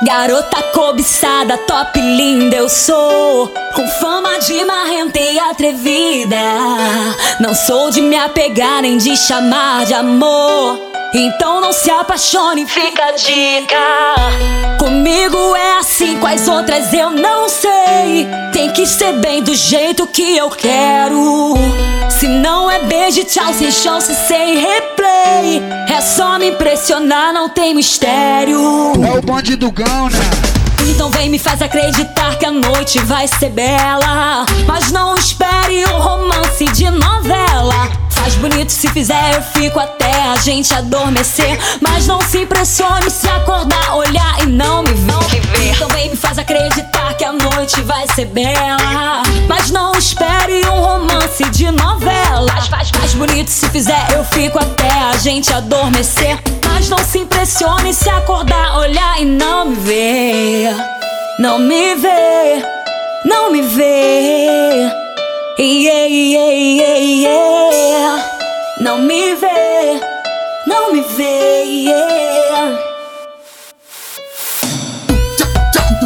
Garota cobiçada, top linda eu sou. Com fama de marrenta e atrevida. Não sou de me apegar nem de chamar de amor. Então não se apaixone, fica a dica. Comigo é assim, com as outras eu não sei. Tem que ser bem do jeito que eu quero. Se não é beijo, tchau, sem chance, sem replay. É só me impressionar, não tem mistério bonde do gão, né? Então vem me faz acreditar que a noite vai ser bela. Mas não espere um romance de novela. Faz bonito se fizer, eu fico até a gente adormecer. Mas não se impressione se acordar, olhar e não me ver. Então vem me faz acreditar que a noite vai ser bela bonito se fizer, eu fico até a gente adormecer Mas não se impressione se acordar, olhar e não me ver Não me ver, não me ver Yeah, yeah, yeah, yeah. Não me vê, não me vê, yeah.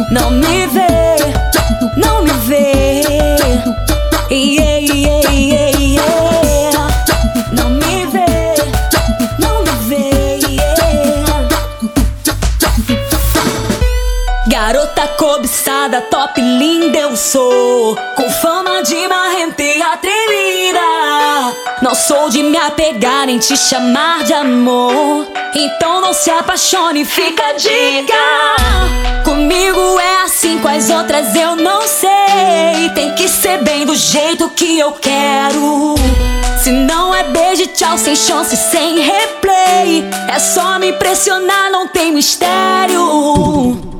Não me vê, não me vê. Garota cobiçada, top linda eu sou. Com fama de marrenta e atrevida. Não sou de me apegar nem te chamar de amor. Então não se apaixone, fica a dica. Comigo é assim, com as outras eu não sei. Tem que ser bem do jeito que eu quero. Se não é beijo, tchau, sem chance, sem replay. É só me impressionar, não tem mistério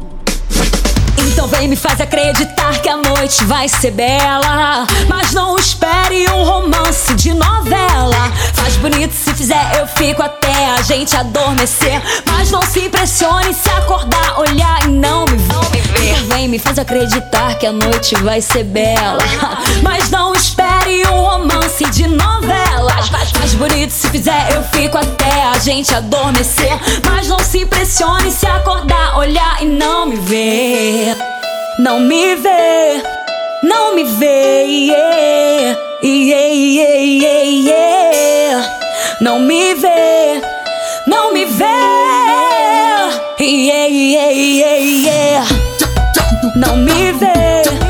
então vem me faz acreditar que a noite vai ser bela. Mas não espere um romance de novela. Faz bonito se fizer, eu fico até a gente adormecer. Mas não se impressione se acordar, olhar e não me ver. Então vem me faz acreditar que a noite vai ser bela. Mas não espere um romance de novela. Faz bonito se fizer, eu fico até gente adormecer Mas não se impressione se acordar, olhar e não me ver não me vê, não me vê, yeah, yeah, yeah, yeah. Não me vê, não me vê, yeah, yeah, yeah, yeah. Não me vê.